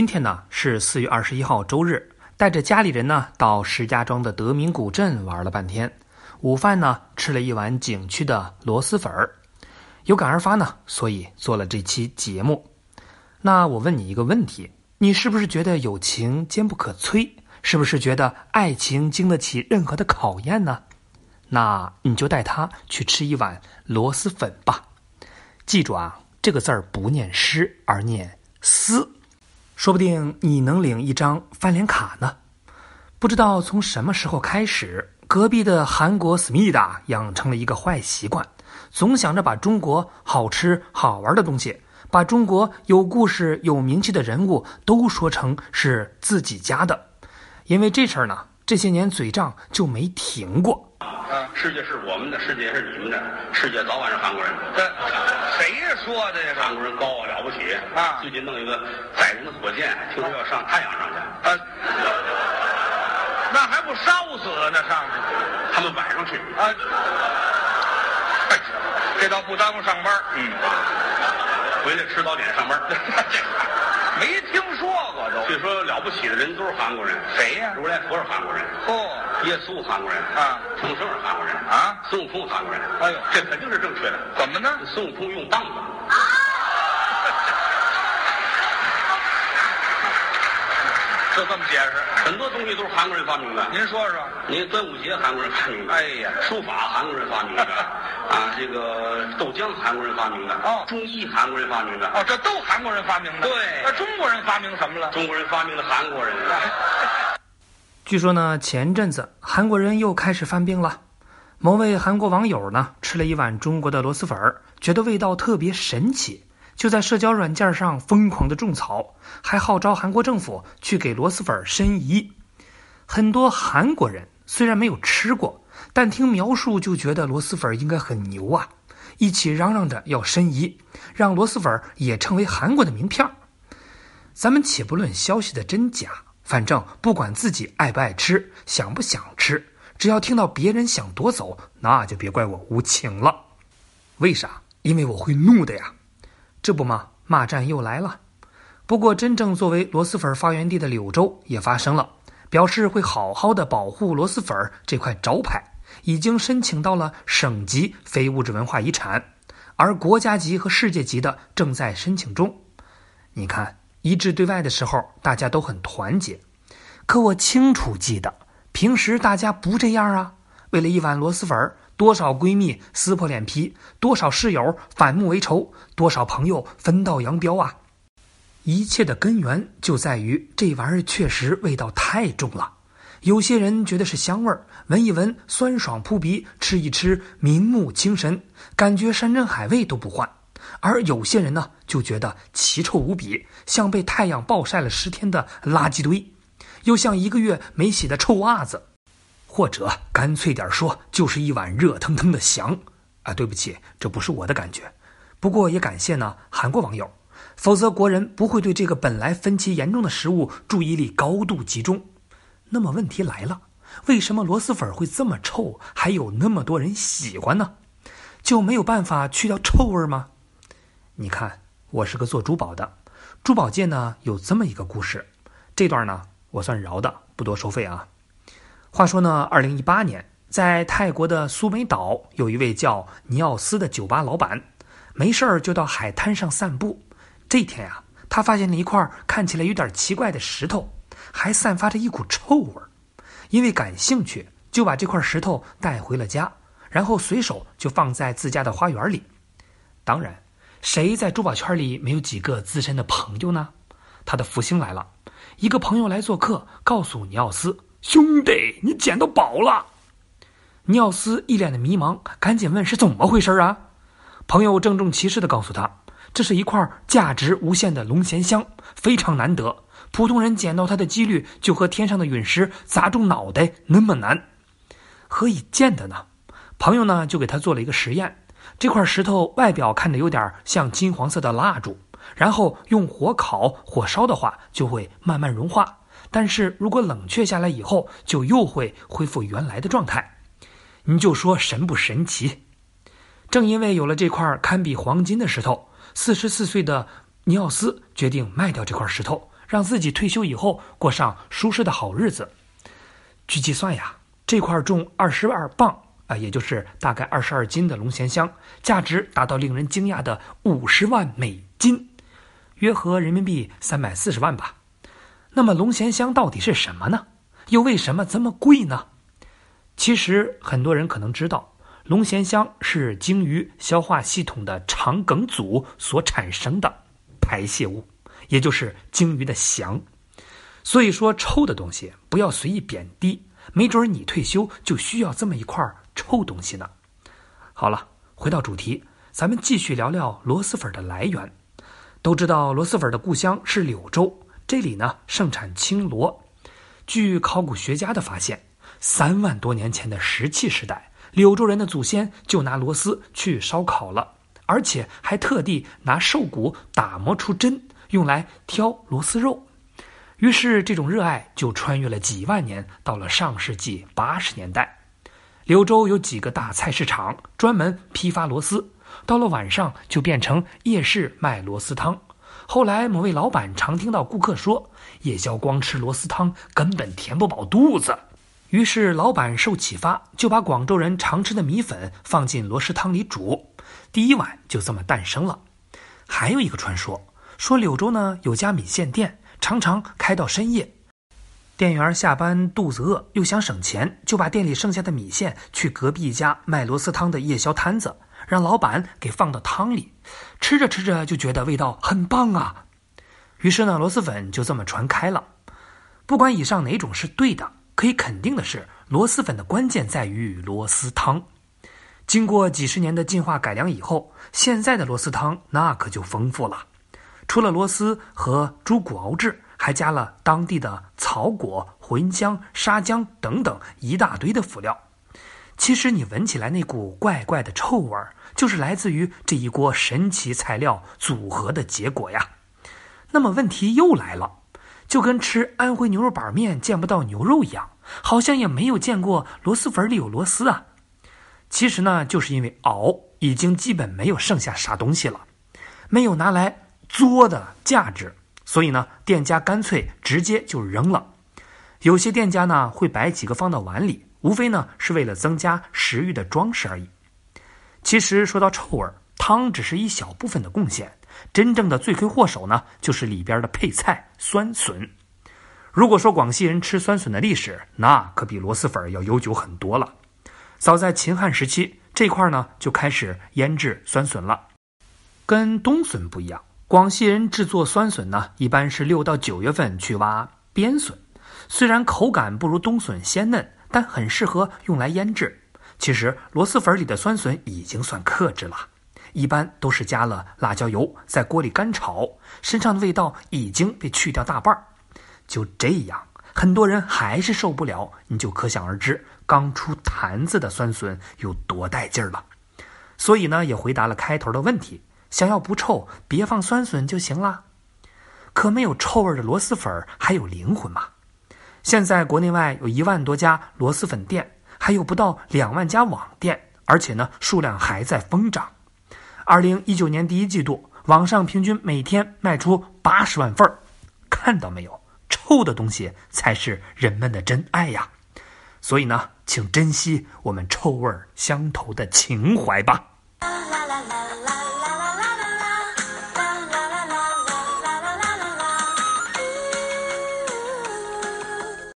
今天呢是四月二十一号周日，带着家里人呢到石家庄的德明古镇玩了半天。午饭呢吃了一碗景区的螺蛳粉儿，有感而发呢，所以做了这期节目。那我问你一个问题：你是不是觉得友情坚不可摧？是不是觉得爱情经得起任何的考验呢？那你就带他去吃一碗螺蛳粉吧。记住啊，这个字儿不念诗，而念思。说不定你能领一张翻脸卡呢。不知道从什么时候开始，隔壁的韩国思密达养成了一个坏习惯，总想着把中国好吃好玩的东西，把中国有故事有名气的人物都说成是自己家的。因为这事儿呢，这些年嘴仗就没停过。啊，世界是我们的，世界是你们的，世界早晚是韩国人的。谁说的呀？韩国人高啊了不起啊最近弄一个载人的火箭，听说要上太阳上去，啊，那还不烧死那？上去他们晚上去。啊？哎，这倒不耽误上班。嗯，回来吃早点上班。没听说过都。据说了不起的人都是韩国人，谁呀如来佛是韩国人，哦、耶稣韩国人啊重生是韩国人啊孙悟空韩国人。哎呦这肯定是正确的。怎么呢？孙悟空用棒子，就这么解释。很多东西都是韩国人发明的。您说说。您端午节韩国人发明的，哎呀书法韩国人发明的，啊，这个豆浆韩国人发明的，哦中医韩国人发明的，哦，这都韩国人发明的。对那中国人发明什么了？中国人发明了韩国人。据说呢，前阵子韩国人又开始犯病了。某位韩国网友呢，吃了一碗中国的螺蛳粉儿，觉得味道特别神奇，就在社交软件上疯狂的种草，还号召韩国政府去给螺蛳粉申遗。很多韩国人虽然没有吃过，但听描述就觉得螺蛳粉应该很牛啊，一起嚷嚷着要申遗，让螺蛳粉也成为韩国的名片。咱们且不论消息的真假，反正不管自己爱不爱吃，想不想吃，只要听到别人想夺走，那就别怪我无情了。为啥？因为我会怒的呀！这不嘛，骂战又来了。不过，真正作为螺蛳粉发源地的柳州也发声了，表示会好好的保护螺蛳粉这块招牌，已经申请到了省级非物质文化遗产，而国家级和世界级的正在申请中。你看，一致对外的时候，大家都很团结。可我清楚记得，平时大家不这样啊。为了一碗螺蛳粉，多少闺蜜撕破脸皮，多少室友反目为仇，多少朋友分道扬镳啊！一切的根源就在于这玩意儿确实味道太重了。有些人觉得是香味儿，闻一闻酸爽扑鼻，吃一吃明目清神，感觉山珍海味都不换。而有些人呢，就觉得奇臭无比，像被太阳暴晒了十天的垃圾堆，又像一个月没洗的臭袜子，或者干脆点说，就是一碗热腾腾的翔。啊，对不起，这不是我的感觉。不过也感谢呢韩国网友，否则国人不会对这个本来分歧严重的食物注意力高度集中。那么问题来了，为什么螺蛳粉会这么臭，还有那么多人喜欢呢？就没有办法去掉臭味吗？你看，我是个做珠宝的，珠宝界呢有这么一个故事，这段呢我算饶的，不多收费啊。话说呢，二零一八年，在泰国的苏梅岛，有一位叫尼奥斯的酒吧老板，没事儿就到海滩上散步。这天呀、他发现了一块看起来有点奇怪的石头，还散发着一股臭味儿。因为感兴趣，就把这块石头带回了家，然后随手就放在自家的花园里。当然，谁在珠宝圈里没有几个资深的朋友呢？他的福星来了，一个朋友来做客，告诉尼奥斯：“兄弟，你捡到宝了。”尼奥斯一脸的迷茫，赶紧问是怎么回事啊？朋友郑重其事的告诉他，这是一块价值无限的龙涎香，非常难得，普通人捡到它的几率就和天上的陨石砸中脑袋那么难。何以见得呢？朋友呢就给他做了一个实验，这块石头外表看着有点像金黄色的蜡烛，然后用火烤、火烧的话就会慢慢融化，但是如果冷却下来以后，就又会恢复原来的状态。你就说神不神奇？正因为有了这块堪比黄金的石头，四十四岁的尼奥斯决定卖掉这块石头，让自己退休以后过上舒适的好日子。据计算呀，这块重二十二磅啊，也就是大概二十二斤的龙涎香，价值达到令人惊讶的五十万美金，约合人民币三百四十万吧。那么龙涎香到底是什么呢？又为什么这么贵呢？其实很多人可能知道，龙涎香是鲸鱼消化系统的肠梗阻所产生的排泄物，也就是鲸鱼的翔。所以说，臭的东西不要随意贬低，没准你退休就需要这么一块臭东西呢。好了，回到主题，咱们继续聊聊螺蛳粉的来源。都知道螺蛳粉的故乡是柳州，这里呢盛产青螺。据考古学家的发现，三万多年前的石器时代，柳州人的祖先就拿螺丝去烧烤了，而且还特地拿兽骨打磨出针，用来挑螺丝肉。于是，这种热爱就穿越了几万年，到了上世纪八十年代，柳州有几个大菜市场专门批发螺丝，到了晚上就变成夜市卖螺丝汤。后来，某位老板常听到顾客说，夜宵光吃螺丝汤根本填不饱肚子，于是老板受启发，就把广州人常吃的米粉放进螺蛳汤里煮，第一碗就这么诞生了。还有一个传说，说柳州呢有家米线店。常常开到深夜，店员下班肚子饿又想省钱，就把店里剩下的米线去隔壁一家卖螺丝汤的夜宵摊子，让老板给放到汤里，吃着吃着就觉得味道很棒啊。于是呢，螺蛳粉就这么传开了。不管以上哪种是对的，可以肯定的是，螺蛳粉的关键在于螺蛳汤。经过几十年的进化改良以后，现在的螺蛳汤那可就丰富了。除了螺蛳和猪骨熬制，还加了当地的草果、茴香、沙姜等等一大堆的辅料。其实你闻起来那股怪怪的臭味儿，就是来自于这一锅神奇材料组合的结果呀。那么问题又来了，就跟吃安徽牛肉板面见不到牛肉一样，好像也没有见过螺蛳粉里有螺丝啊。其实呢，就是因为熬已经基本没有剩下啥东西了，没有拿来。作的价值，所以呢，店家干脆直接就扔了。有些店家呢会摆几个放到碗里，无非呢是为了增加食欲的装饰而已。其实说到臭味，汤只是一小部分的贡献，真正的罪魁祸首呢就是里边的配菜酸笋。如果说广西人吃酸笋的历史，那可比螺蛳粉要悠久很多了。早在秦汉时期，这块呢就开始腌制酸笋了，跟冬笋不一样。广西人制作酸笋呢，一般是六到九月份去挖边笋，虽然口感不如冬笋鲜嫩，但很适合用来腌制。其实螺蛳粉里的酸笋已经算克制了，一般都是加了辣椒油，在锅里干炒，身上的味道已经被去掉大半儿。就这样，很多人还是受不了，你就可想而知，刚出坛子的酸笋有多带劲儿了。所以呢，也回答了开头的问题。想要不臭，别放酸笋就行了。可没有臭味的螺蛳粉还有灵魂吗？现在国内外有一万多家螺蛳粉店，还有不到两万家网店，而且呢数量还在疯涨。二零一九年第一季度，网上平均每天卖出八十万份儿。看到没有？臭的东西才是人们的真爱呀！所以呢，请珍惜我们臭味相投的情怀吧。